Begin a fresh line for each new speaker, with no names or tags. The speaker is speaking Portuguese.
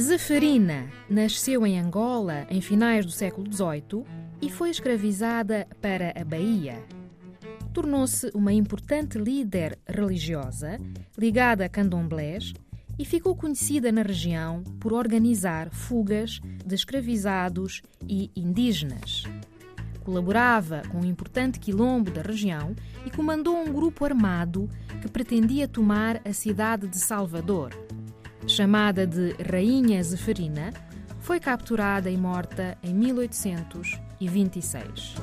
Zeferina nasceu em Angola em finais do século XVIII e foi escravizada para a Bahia. Tornou-se uma importante líder religiosa ligada a candomblés e ficou conhecida na região por organizar fugas de escravizados e indígenas. Colaborava com um importante quilombo da região e comandou um grupo armado que pretendia tomar a cidade de Salvador chamada de Rainha Zeferina, foi capturada e morta em 1826.